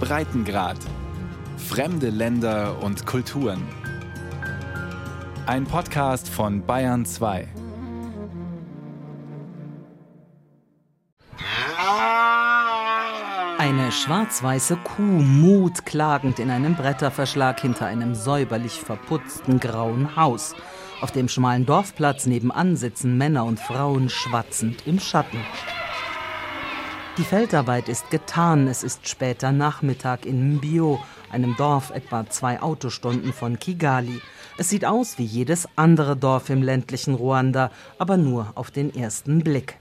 Breitengrad. Fremde Länder und Kulturen. Ein Podcast von Bayern 2. Eine schwarz-weiße Kuh mut klagend in einem Bretterverschlag hinter einem säuberlich verputzten grauen Haus. Auf dem schmalen Dorfplatz nebenan sitzen Männer und Frauen schwatzend im Schatten. Die Feldarbeit ist getan. Es ist später Nachmittag in Mbio, einem Dorf etwa zwei Autostunden von Kigali. Es sieht aus wie jedes andere Dorf im ländlichen Ruanda, aber nur auf den ersten Blick.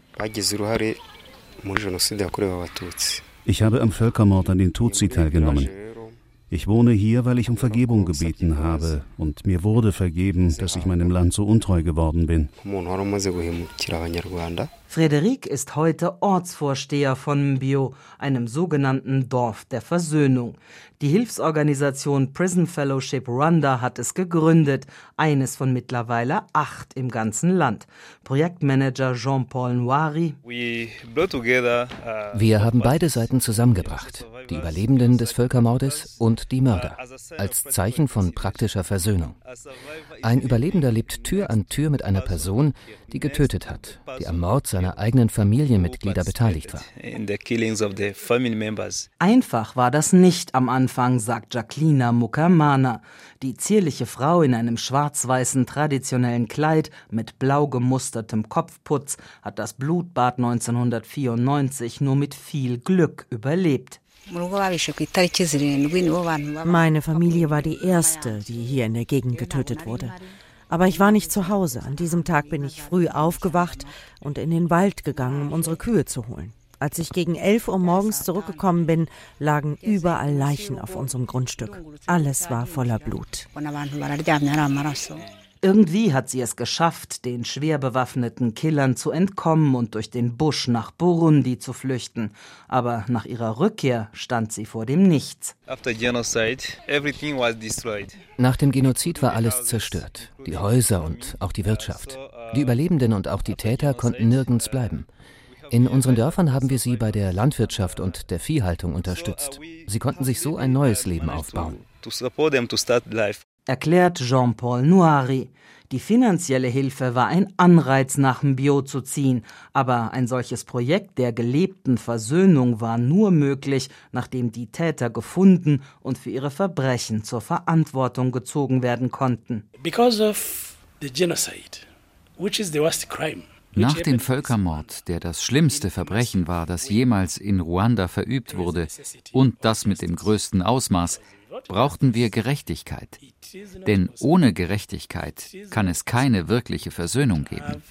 Ich habe am Völkermord an den Tutsi teilgenommen. Ich wohne hier, weil ich um Vergebung gebeten habe, und mir wurde vergeben, dass ich meinem Land so untreu geworden bin. Frederik ist heute Ortsvorsteher von Mbio, einem sogenannten Dorf der Versöhnung. Die Hilfsorganisation Prison Fellowship Rwanda hat es gegründet, eines von mittlerweile acht im ganzen Land. Projektmanager Jean-Paul Noiri. Wir haben beide Seiten zusammengebracht, die Überlebenden des Völkermordes und die Mörder, als Zeichen von praktischer Versöhnung. Ein Überlebender lebt Tür an Tür mit einer Person, die getötet hat, die am Mord seiner eigenen Familienmitglieder beteiligt war. Einfach war das nicht am Anfang, sagt Jacqueline Mukamana. Die zierliche Frau in einem schwarz-weißen traditionellen Kleid mit blau gemustertem Kopfputz hat das Blutbad 1994 nur mit viel Glück überlebt. Meine Familie war die erste, die hier in der Gegend getötet wurde. Aber ich war nicht zu Hause. An diesem Tag bin ich früh aufgewacht und in den Wald gegangen, um unsere Kühe zu holen. Als ich gegen 11 Uhr morgens zurückgekommen bin, lagen überall Leichen auf unserem Grundstück. Alles war voller Blut. Irgendwie hat sie es geschafft, den schwer bewaffneten Killern zu entkommen und durch den Busch nach Burundi zu flüchten. Aber nach ihrer Rückkehr stand sie vor dem Nichts. Nach dem Genozid war alles zerstört. Die Häuser und auch die Wirtschaft. Die Überlebenden und auch die Täter konnten nirgends bleiben. In unseren Dörfern haben wir sie bei der Landwirtschaft und der Viehhaltung unterstützt. Sie konnten sich so ein neues Leben aufbauen erklärt Jean-Paul Noiri. Die finanzielle Hilfe war ein Anreiz, nach Mbio zu ziehen, aber ein solches Projekt der gelebten Versöhnung war nur möglich, nachdem die Täter gefunden und für ihre Verbrechen zur Verantwortung gezogen werden konnten. Nach dem Völkermord, der das schlimmste Verbrechen war, das jemals in Ruanda verübt wurde, und das mit dem größten Ausmaß, brauchten wir Gerechtigkeit. Denn ohne Gerechtigkeit kann es keine wirkliche Versöhnung geben.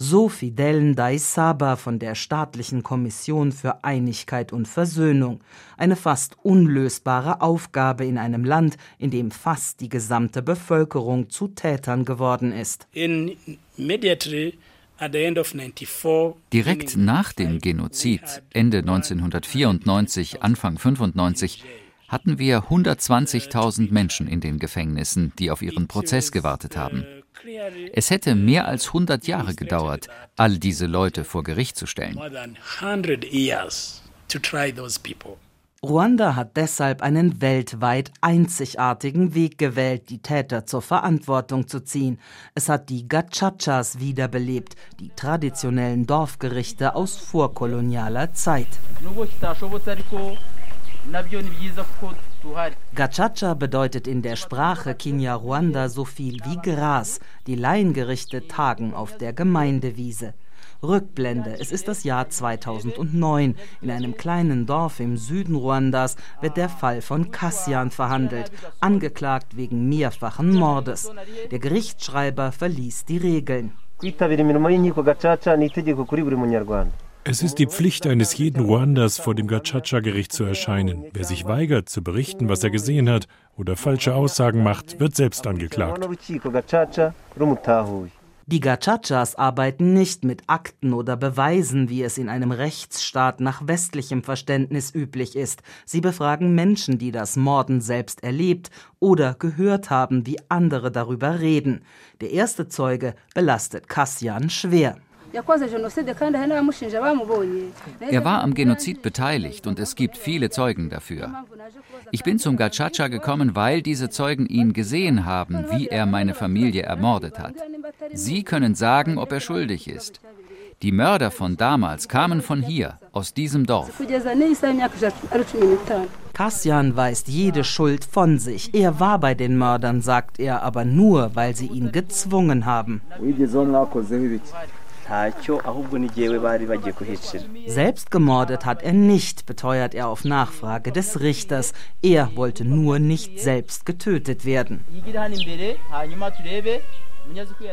So Fidel Ndaisaba von der Staatlichen Kommission für Einigkeit und Versöhnung. Eine fast unlösbare Aufgabe in einem Land, in dem fast die gesamte Bevölkerung zu Tätern geworden ist. Direkt nach dem Genozid, Ende 1994, Anfang 1995, hatten wir 120.000 Menschen in den Gefängnissen, die auf ihren Prozess gewartet haben. Es hätte mehr als 100 Jahre gedauert, all diese Leute vor Gericht zu stellen. Ruanda hat deshalb einen weltweit einzigartigen Weg gewählt, die Täter zur Verantwortung zu ziehen. Es hat die Gachachas wiederbelebt, die traditionellen Dorfgerichte aus vorkolonialer Zeit. Gachacha bedeutet in der Sprache Kinyarwanda so viel wie Gras. Die Laiengerichte tagen auf der Gemeindewiese. Rückblende. Es ist das Jahr 2009. In einem kleinen Dorf im Süden Ruandas wird der Fall von Kassian verhandelt, angeklagt wegen mehrfachen Mordes. Der Gerichtsschreiber verließ die Regeln. Es ist die Pflicht eines jeden Ruandas, vor dem Gacaca-Gericht zu erscheinen. Wer sich weigert, zu berichten, was er gesehen hat oder falsche Aussagen macht, wird selbst angeklagt. Die Gachachas arbeiten nicht mit Akten oder Beweisen, wie es in einem Rechtsstaat nach westlichem Verständnis üblich ist. Sie befragen Menschen, die das Morden selbst erlebt oder gehört haben, wie andere darüber reden. Der erste Zeuge belastet Kassian schwer. Er war am Genozid beteiligt und es gibt viele Zeugen dafür. Ich bin zum Gacaca gekommen, weil diese Zeugen ihn gesehen haben, wie er meine Familie ermordet hat. Sie können sagen, ob er schuldig ist. Die Mörder von damals kamen von hier, aus diesem Dorf. Kassian weist jede Schuld von sich. Er war bei den Mördern, sagt er, aber nur, weil sie ihn gezwungen haben. Selbst gemordet hat er nicht, beteuert er auf Nachfrage des Richters. Er wollte nur nicht selbst getötet werden.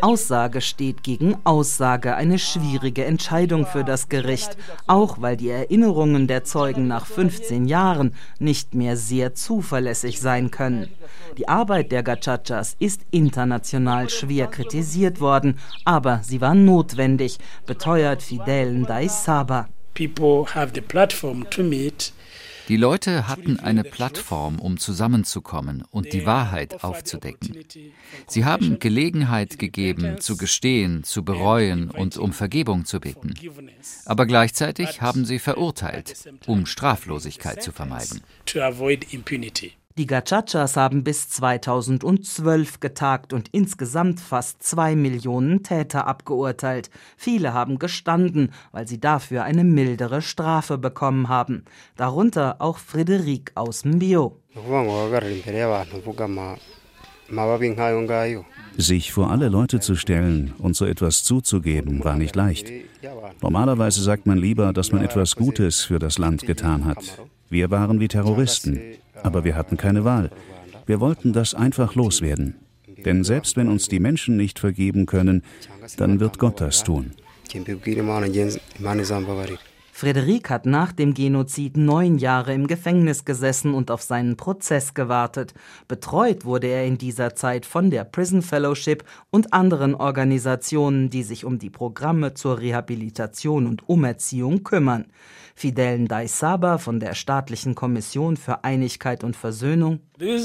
Aussage steht gegen Aussage, eine schwierige Entscheidung für das Gericht, auch weil die Erinnerungen der Zeugen nach 15 Jahren nicht mehr sehr zuverlässig sein können. Die Arbeit der Gachachas ist international schwer kritisiert worden, aber sie war notwendig, beteuert Fidel Ndaisaba. People have the platform to meet die Leute hatten eine Plattform, um zusammenzukommen und die Wahrheit aufzudecken. Sie haben Gelegenheit gegeben, zu gestehen, zu bereuen und um Vergebung zu bitten. Aber gleichzeitig haben sie verurteilt, um Straflosigkeit zu vermeiden. Die Gachachas haben bis 2012 getagt und insgesamt fast zwei Millionen Täter abgeurteilt. Viele haben gestanden, weil sie dafür eine mildere Strafe bekommen haben. Darunter auch Friederik aus Mbio. Sich vor alle Leute zu stellen und so etwas zuzugeben, war nicht leicht. Normalerweise sagt man lieber, dass man etwas Gutes für das Land getan hat. Wir waren wie Terroristen aber wir hatten keine Wahl. Wir wollten das einfach loswerden. Denn selbst wenn uns die Menschen nicht vergeben können, dann wird Gott das tun. Frederik hat nach dem Genozid neun Jahre im Gefängnis gesessen und auf seinen Prozess gewartet. Betreut wurde er in dieser Zeit von der Prison Fellowship und anderen Organisationen, die sich um die Programme zur Rehabilitation und Umerziehung kümmern. Fidel Ndaisaba von der Staatlichen Kommission für Einigkeit und Versöhnung. Uh,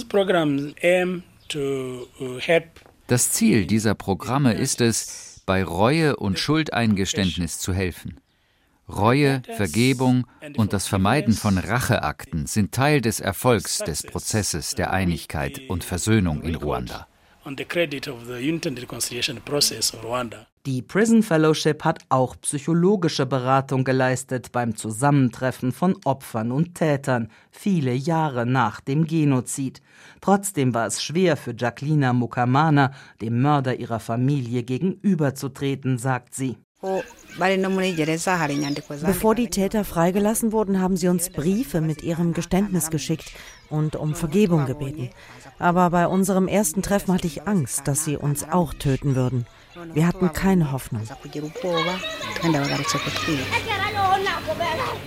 das Ziel dieser Programme ist es, bei Reue und Schuldeingeständnis zu helfen. Reue, Vergebung und das Vermeiden von Racheakten sind Teil des Erfolgs des Prozesses der Einigkeit und Versöhnung in Ruanda. Die Prison Fellowship hat auch psychologische Beratung geleistet beim Zusammentreffen von Opfern und Tätern, viele Jahre nach dem Genozid. Trotzdem war es schwer für Jacqueline Mukamana, dem Mörder ihrer Familie gegenüberzutreten, sagt sie. Bevor die Täter freigelassen wurden, haben sie uns Briefe mit ihrem Geständnis geschickt und um Vergebung gebeten. Aber bei unserem ersten Treffen hatte ich Angst, dass sie uns auch töten würden. Wir hatten keine Hoffnung.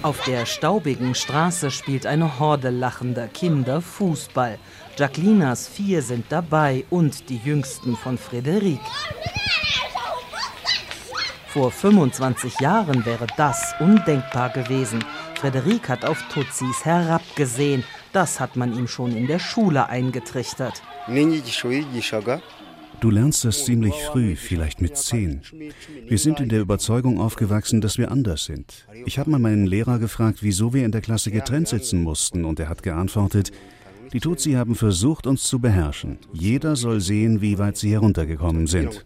Auf der staubigen Straße spielt eine Horde lachender Kinder Fußball. Jacquelinas vier sind dabei und die jüngsten von Frederik. Vor 25 Jahren wäre das undenkbar gewesen. Frederik hat auf Tutsis herabgesehen. Das hat man ihm schon in der Schule eingetrichtert. Du lernst das ziemlich früh, vielleicht mit zehn. Wir sind in der Überzeugung aufgewachsen, dass wir anders sind. Ich habe mal meinen Lehrer gefragt, wieso wir in der Klasse getrennt sitzen mussten, und er hat geantwortet, die Tutsi haben versucht, uns zu beherrschen. Jeder soll sehen, wie weit sie heruntergekommen sind.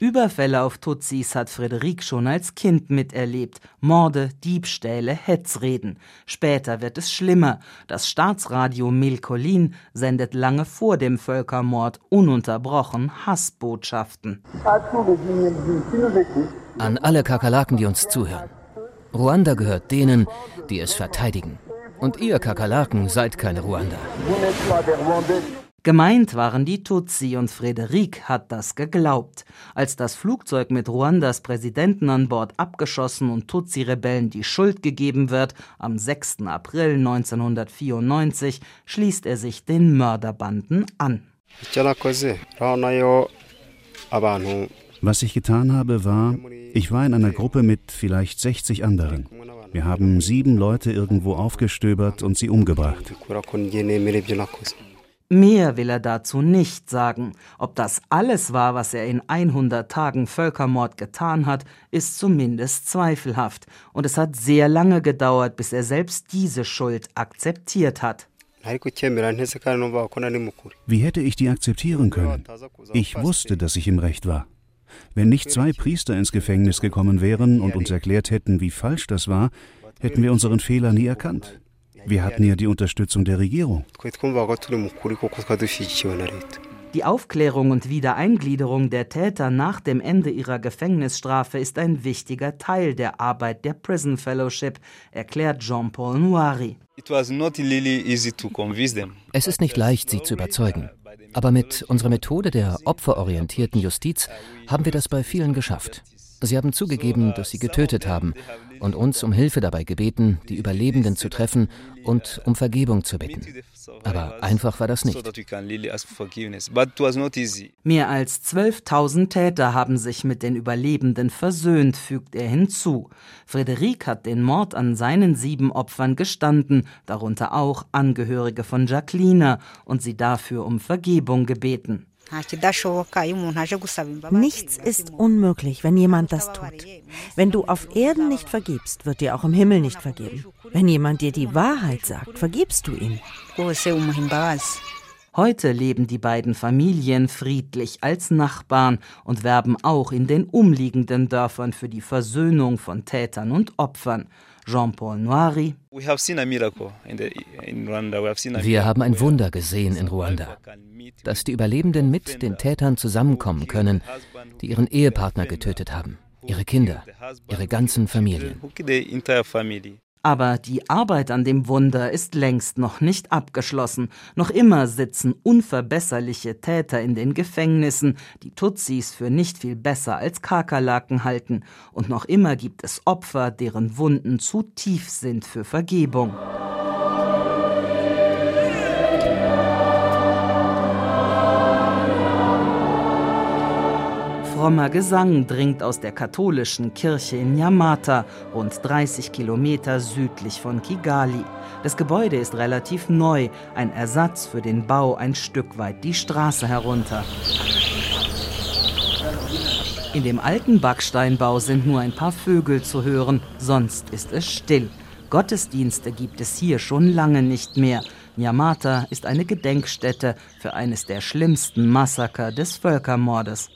Überfälle auf Tutsis hat Frederik schon als Kind miterlebt. Morde, Diebstähle, Hetzreden. Später wird es schlimmer. Das Staatsradio Milkolin sendet lange vor dem Völkermord ununterbrochen Hassbotschaften. An alle Kakerlaken, die uns zuhören. Ruanda gehört denen, die es verteidigen. Und ihr Kakerlaken seid keine Ruanda. Gemeint waren die Tutsi und Frederik hat das geglaubt. Als das Flugzeug mit Ruandas Präsidenten an Bord abgeschossen und Tutsi-Rebellen die Schuld gegeben wird, am 6. April 1994 schließt er sich den Mörderbanden an. Was ich getan habe, war, ich war in einer Gruppe mit vielleicht 60 anderen. Wir haben sieben Leute irgendwo aufgestöbert und sie umgebracht. Mehr will er dazu nicht sagen. Ob das alles war, was er in 100 Tagen Völkermord getan hat, ist zumindest zweifelhaft. Und es hat sehr lange gedauert, bis er selbst diese Schuld akzeptiert hat. Wie hätte ich die akzeptieren können? Ich wusste, dass ich im Recht war. Wenn nicht zwei Priester ins Gefängnis gekommen wären und uns erklärt hätten, wie falsch das war, hätten wir unseren Fehler nie erkannt. Wir hatten ja die Unterstützung der Regierung. Die Aufklärung und Wiedereingliederung der Täter nach dem Ende ihrer Gefängnisstrafe ist ein wichtiger Teil der Arbeit der Prison Fellowship, erklärt Jean-Paul Noiri. Es ist nicht leicht, sie zu überzeugen. Aber mit unserer Methode der opferorientierten Justiz haben wir das bei vielen geschafft. Sie haben zugegeben, dass sie getötet haben und uns um Hilfe dabei gebeten, die Überlebenden zu treffen und um Vergebung zu bitten. Aber einfach war das nicht. Mehr als 12.000 Täter haben sich mit den Überlebenden versöhnt, fügt er hinzu. Frederik hat den Mord an seinen sieben Opfern gestanden, darunter auch Angehörige von Jacqueline, und sie dafür um Vergebung gebeten. Nichts ist unmöglich, wenn jemand das tut. Wenn du auf Erden nicht vergibst, wird dir auch im Himmel nicht vergeben. Wenn jemand dir die Wahrheit sagt, vergibst du ihm. Heute leben die beiden Familien friedlich als Nachbarn und werben auch in den umliegenden Dörfern für die Versöhnung von Tätern und Opfern. Jean-Paul Noiri. Wir haben ein Wunder gesehen in Ruanda, dass die Überlebenden mit den Tätern zusammenkommen können, die ihren Ehepartner getötet haben, ihre Kinder, ihre ganzen Familien. Aber die Arbeit an dem Wunder ist längst noch nicht abgeschlossen. Noch immer sitzen unverbesserliche Täter in den Gefängnissen, die Tutsis für nicht viel besser als Kakerlaken halten. Und noch immer gibt es Opfer, deren Wunden zu tief sind für Vergebung. Frommer Gesang dringt aus der katholischen Kirche in Yamata, rund 30 Kilometer südlich von Kigali. Das Gebäude ist relativ neu, ein Ersatz für den Bau ein Stück weit die Straße herunter. In dem alten Backsteinbau sind nur ein paar Vögel zu hören, sonst ist es still. Gottesdienste gibt es hier schon lange nicht mehr. Nyamata ist eine Gedenkstätte für eines der schlimmsten Massaker des Völkermordes.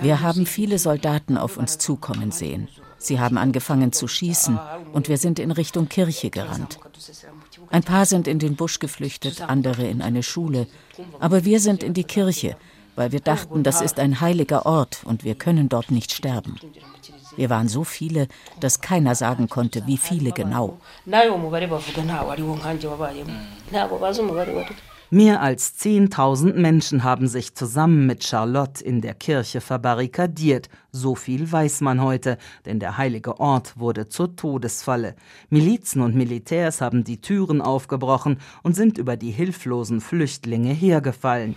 Wir haben viele Soldaten auf uns zukommen sehen. Sie haben angefangen zu schießen und wir sind in Richtung Kirche gerannt. Ein paar sind in den Busch geflüchtet, andere in eine Schule. Aber wir sind in die Kirche, weil wir dachten, das ist ein heiliger Ort und wir können dort nicht sterben. Wir waren so viele, dass keiner sagen konnte, wie viele genau. Mehr als 10.000 Menschen haben sich zusammen mit Charlotte in der Kirche verbarrikadiert. So viel weiß man heute, denn der heilige Ort wurde zur Todesfalle. Milizen und Militärs haben die Türen aufgebrochen und sind über die hilflosen Flüchtlinge hergefallen.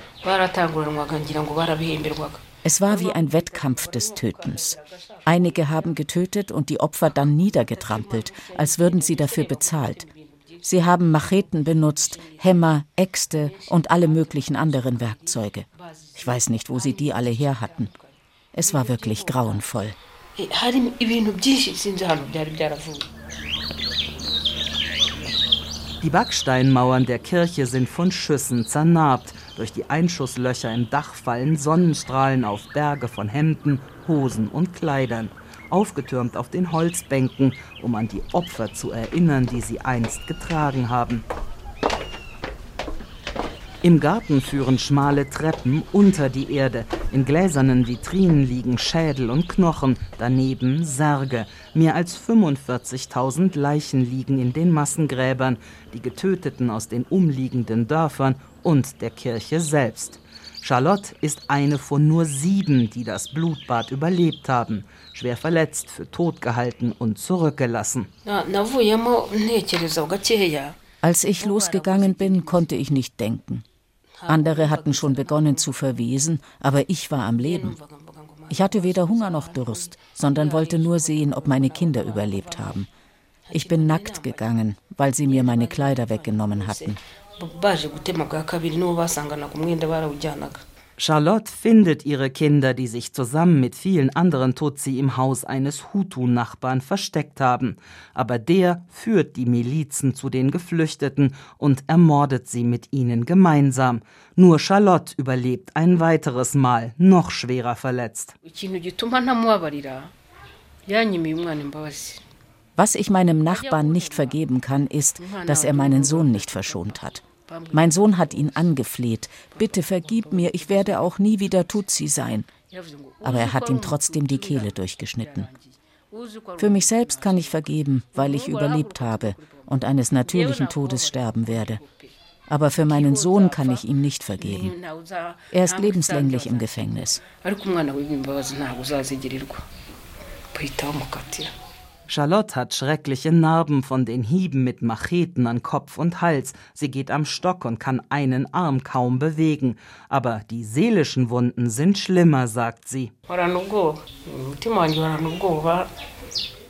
Es war wie ein Wettkampf des Tötens. Einige haben getötet und die Opfer dann niedergetrampelt, als würden sie dafür bezahlt. Sie haben Macheten benutzt, Hämmer, Äxte und alle möglichen anderen Werkzeuge. Ich weiß nicht, wo sie die alle her hatten. Es war wirklich grauenvoll. Die Backsteinmauern der Kirche sind von Schüssen zernarbt. Durch die Einschusslöcher im Dach fallen Sonnenstrahlen auf Berge von Hemden, Hosen und Kleidern, aufgetürmt auf den Holzbänken, um an die Opfer zu erinnern, die sie einst getragen haben. Im Garten führen schmale Treppen unter die Erde. In gläsernen Vitrinen liegen Schädel und Knochen, daneben Särge. Mehr als 45.000 Leichen liegen in den Massengräbern, die Getöteten aus den umliegenden Dörfern und der Kirche selbst. Charlotte ist eine von nur sieben, die das Blutbad überlebt haben, schwer verletzt, für tot gehalten und zurückgelassen. Als ich losgegangen bin, konnte ich nicht denken. Andere hatten schon begonnen zu verwesen, aber ich war am Leben. Ich hatte weder Hunger noch Durst, sondern wollte nur sehen, ob meine Kinder überlebt haben. Ich bin nackt gegangen, weil sie mir meine Kleider weggenommen hatten. Charlotte findet ihre Kinder, die sich zusammen mit vielen anderen Tutsi im Haus eines Hutu-Nachbarn versteckt haben. Aber der führt die Milizen zu den Geflüchteten und ermordet sie mit ihnen gemeinsam. Nur Charlotte überlebt ein weiteres Mal, noch schwerer verletzt. Was ich meinem Nachbarn nicht vergeben kann, ist, dass er meinen Sohn nicht verschont hat. Mein Sohn hat ihn angefleht. Bitte vergib mir, ich werde auch nie wieder Tutsi sein. Aber er hat ihm trotzdem die Kehle durchgeschnitten. Für mich selbst kann ich vergeben, weil ich überlebt habe und eines natürlichen Todes sterben werde. Aber für meinen Sohn kann ich ihm nicht vergeben. Er ist lebenslänglich im Gefängnis. Charlotte hat schreckliche Narben von den Hieben mit Macheten an Kopf und Hals. Sie geht am Stock und kann einen Arm kaum bewegen. Aber die seelischen Wunden sind schlimmer, sagt sie.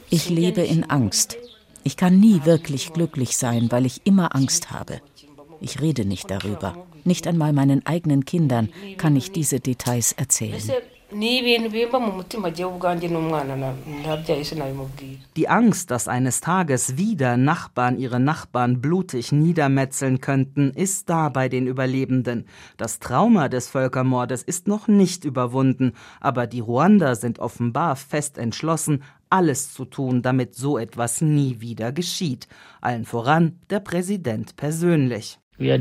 Ich lebe in Angst. Ich kann nie wirklich glücklich sein, weil ich immer Angst habe. Ich rede nicht darüber. Nicht einmal meinen eigenen Kindern kann ich diese Details erzählen. Die Angst, dass eines Tages wieder Nachbarn ihre Nachbarn blutig niedermetzeln könnten, ist da bei den Überlebenden. Das Trauma des Völkermordes ist noch nicht überwunden, aber die Ruander sind offenbar fest entschlossen, alles zu tun, damit so etwas nie wieder geschieht. Allen voran der Präsident persönlich. Wir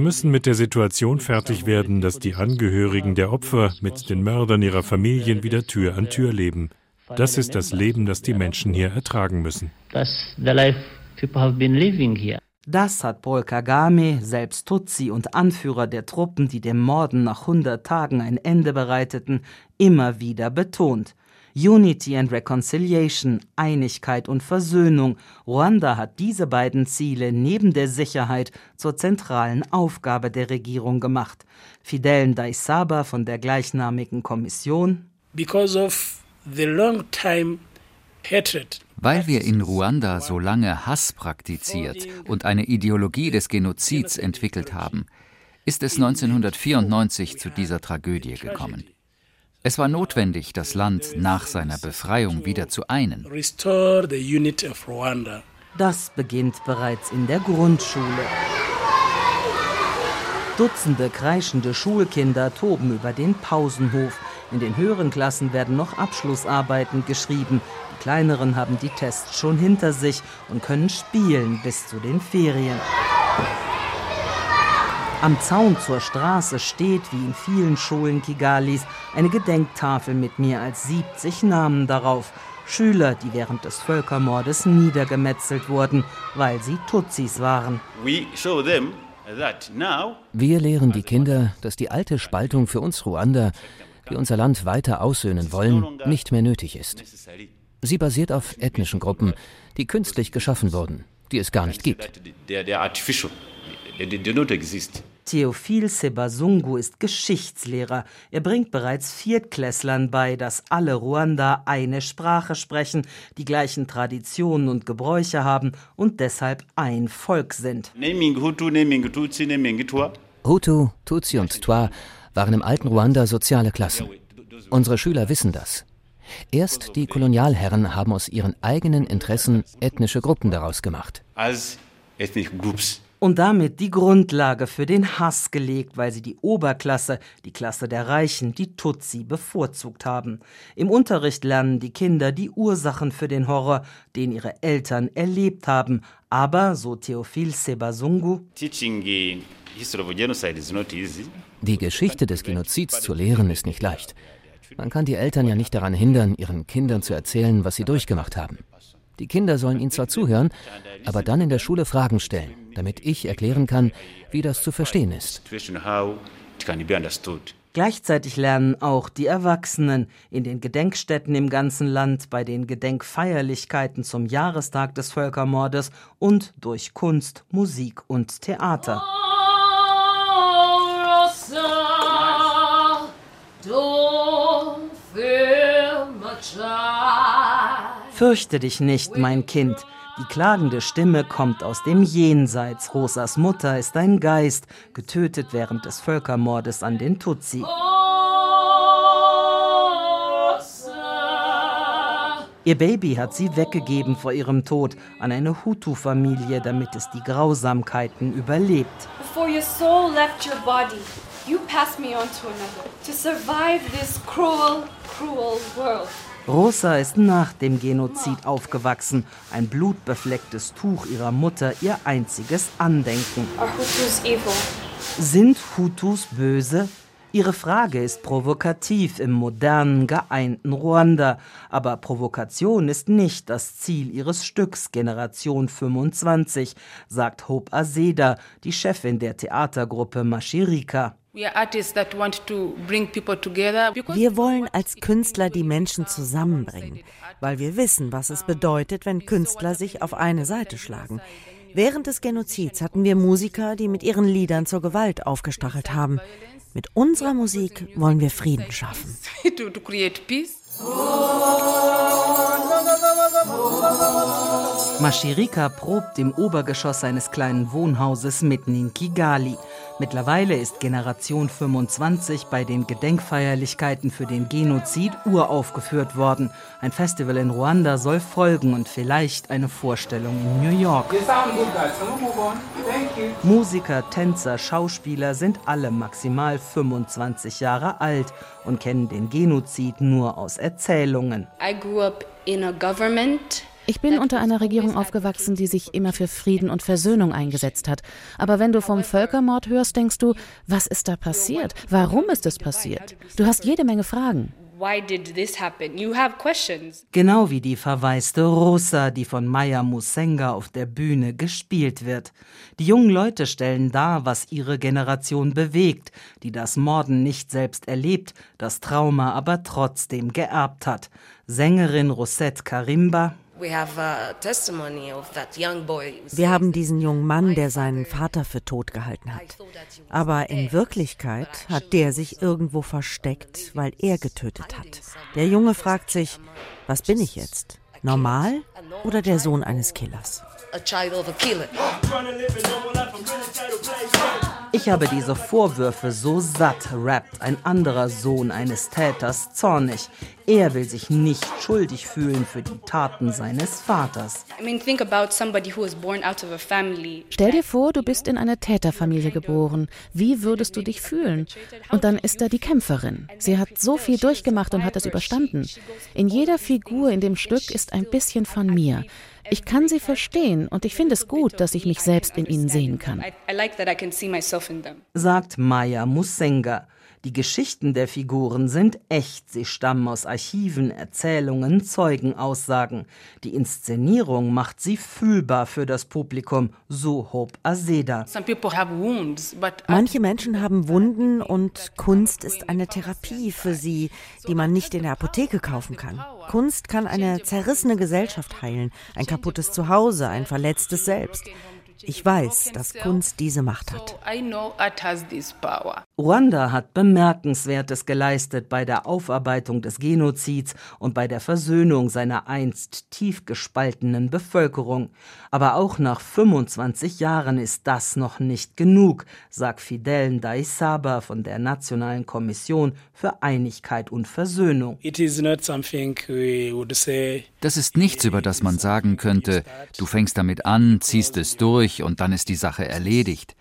müssen mit der Situation fertig werden, dass die Angehörigen der Opfer mit den Mördern ihrer Familien wieder Tür an Tür leben. Das ist das Leben, das die Menschen hier ertragen müssen. Das hat Paul Kagame, selbst Tutsi und Anführer der Truppen, die dem Morden nach 100 Tagen ein Ende bereiteten, immer wieder betont. Unity and Reconciliation, Einigkeit und Versöhnung. Ruanda hat diese beiden Ziele neben der Sicherheit zur zentralen Aufgabe der Regierung gemacht. Fidel Ndaisaba von der gleichnamigen Kommission. Because of the long time weil wir in Ruanda so lange Hass praktiziert und eine Ideologie des Genozids entwickelt haben, ist es 1994 zu dieser Tragödie gekommen. Es war notwendig, das Land nach seiner Befreiung wieder zu einen. Das beginnt bereits in der Grundschule. Dutzende kreischende Schulkinder toben über den Pausenhof. In den höheren Klassen werden noch Abschlussarbeiten geschrieben. Die kleineren haben die Tests schon hinter sich und können spielen bis zu den Ferien. Am Zaun zur Straße steht, wie in vielen Schulen Kigalis, eine Gedenktafel mit mehr als 70 Namen darauf. Schüler, die während des Völkermordes niedergemetzelt wurden, weil sie Tutsis waren. Wir lehren die Kinder, dass die alte Spaltung für uns Ruander, die unser Land weiter aussöhnen wollen, nicht mehr nötig ist. Sie basiert auf ethnischen Gruppen, die künstlich geschaffen wurden, die es gar nicht gibt. Theophil Sebasungu ist Geschichtslehrer. Er bringt bereits Viertklässlern bei, dass alle Ruanda eine Sprache sprechen, die gleichen Traditionen und Gebräuche haben und deshalb ein Volk sind. Hutu, Tutsi und Twa waren im alten Ruanda soziale Klassen. Unsere Schüler wissen das. Erst die Kolonialherren haben aus ihren eigenen Interessen ethnische Gruppen daraus gemacht. As ethnic groups und damit die Grundlage für den Hass gelegt, weil sie die Oberklasse, die Klasse der Reichen, die Tutsi bevorzugt haben. Im Unterricht lernen die Kinder die Ursachen für den Horror, den ihre Eltern erlebt haben. Aber, so Theophil Sebasungu, die Geschichte des Genozids zu lehren ist nicht leicht. Man kann die Eltern ja nicht daran hindern, ihren Kindern zu erzählen, was sie durchgemacht haben. Die Kinder sollen ihnen zwar zuhören, aber dann in der Schule Fragen stellen, damit ich erklären kann, wie das zu verstehen ist. Gleichzeitig lernen auch die Erwachsenen in den Gedenkstätten im ganzen Land, bei den Gedenkfeierlichkeiten zum Jahrestag des Völkermordes und durch Kunst, Musik und Theater. Oh, Fürchte dich nicht, mein Kind. Die klagende Stimme kommt aus dem Jenseits. Rosas Mutter ist ein Geist, getötet während des Völkermordes an den Tutsi. Ihr Baby hat sie weggegeben vor ihrem Tod an eine Hutu-Familie, damit es die Grausamkeiten überlebt. Before your soul left your body, you passed me on to another to survive this cruel, cruel world. Rosa ist nach dem Genozid aufgewachsen. Ein blutbeflecktes Tuch ihrer Mutter, ihr einziges Andenken. Sind Hutus böse? Ihre Frage ist provokativ im modernen, geeinten Ruanda. Aber Provokation ist nicht das Ziel ihres Stücks Generation 25, sagt Hope Azeda, die Chefin der Theatergruppe Mashirika. Wir wollen als Künstler die Menschen zusammenbringen, weil wir wissen, was es bedeutet, wenn Künstler sich auf eine Seite schlagen. Während des Genozids hatten wir Musiker, die mit ihren Liedern zur Gewalt aufgestachelt haben. Mit unserer Musik wollen wir Frieden schaffen. Mashirika probt im Obergeschoss seines kleinen Wohnhauses mitten in Kigali. Mittlerweile ist Generation 25 bei den Gedenkfeierlichkeiten für den Genozid uraufgeführt worden. Ein Festival in Ruanda soll folgen und vielleicht eine Vorstellung in New York. Musiker, Tänzer, Schauspieler sind alle maximal 25 Jahre alt und kennen den Genozid nur aus Erzählungen. I grew up in a government ich bin unter einer Regierung aufgewachsen, die sich immer für Frieden und Versöhnung eingesetzt hat. Aber wenn du vom Völkermord hörst, denkst du, was ist da passiert? Warum ist es passiert? Du hast jede Menge Fragen. Genau wie die verwaiste Rosa, die von Maya Musenga auf der Bühne gespielt wird. Die jungen Leute stellen dar, was ihre Generation bewegt, die das Morden nicht selbst erlebt, das Trauma aber trotzdem geerbt hat. Sängerin Rosette Karimba, wir haben diesen jungen Mann, der seinen Vater für tot gehalten hat. Aber in Wirklichkeit hat der sich irgendwo versteckt, weil er getötet hat. Der Junge fragt sich, was bin ich jetzt? Normal oder der Sohn eines Killers? Ich habe diese Vorwürfe so satt, rappt ein anderer Sohn eines Täters zornig. Er will sich nicht schuldig fühlen für die Taten seines Vaters. Stell dir vor, du bist in eine Täterfamilie geboren. Wie würdest du dich fühlen? Und dann ist da die Kämpferin. Sie hat so viel durchgemacht und hat es überstanden. In jeder Figur in dem Stück ist ein bisschen von mir. Ich kann sie verstehen und ich finde es gut, dass ich mich selbst in ihnen sehen kann. Sagt Maya Musenga. Die Geschichten der Figuren sind echt, sie stammen aus Archiven, Erzählungen, Zeugenaussagen. Die Inszenierung macht sie fühlbar für das Publikum, so Hope Azeda. Manche Menschen haben Wunden und Kunst ist eine Therapie für sie, die man nicht in der Apotheke kaufen kann. Kunst kann eine zerrissene Gesellschaft heilen, ein kaputtes Zuhause, ein verletztes Selbst. Ich weiß, dass Kunst diese Macht hat. Ruanda hat Bemerkenswertes geleistet bei der Aufarbeitung des Genozids und bei der Versöhnung seiner einst tief gespaltenen Bevölkerung. Aber auch nach 25 Jahren ist das noch nicht genug, sagt Fidel Ndaisaba von der Nationalen Kommission für Einigkeit und Versöhnung. Das ist nichts, über das man sagen könnte, du fängst damit an, ziehst es durch und dann ist die Sache erledigt.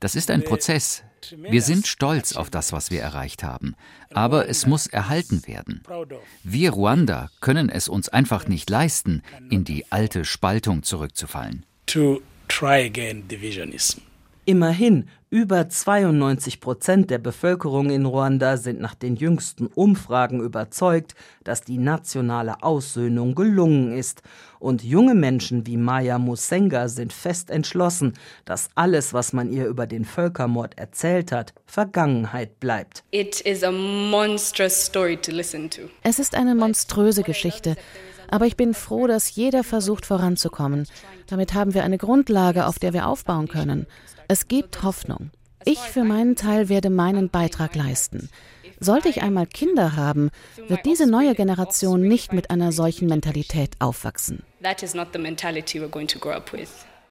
Das ist ein Prozess. Wir sind stolz auf das, was wir erreicht haben. Aber es muss erhalten werden. Wir Ruanda können es uns einfach nicht leisten, in die alte Spaltung zurückzufallen. To try again divisionism. Immerhin, über 92 Prozent der Bevölkerung in Ruanda sind nach den jüngsten Umfragen überzeugt, dass die nationale Aussöhnung gelungen ist. Und junge Menschen wie Maya Musenga sind fest entschlossen, dass alles, was man ihr über den Völkermord erzählt hat, Vergangenheit bleibt. Es ist eine monströse Geschichte. Aber ich bin froh, dass jeder versucht voranzukommen. Damit haben wir eine Grundlage, auf der wir aufbauen können. Es gibt Hoffnung. Ich für meinen Teil werde meinen Beitrag leisten. Sollte ich einmal Kinder haben, wird diese neue Generation nicht mit einer solchen Mentalität aufwachsen. That is not the mentality we're going to grow up with.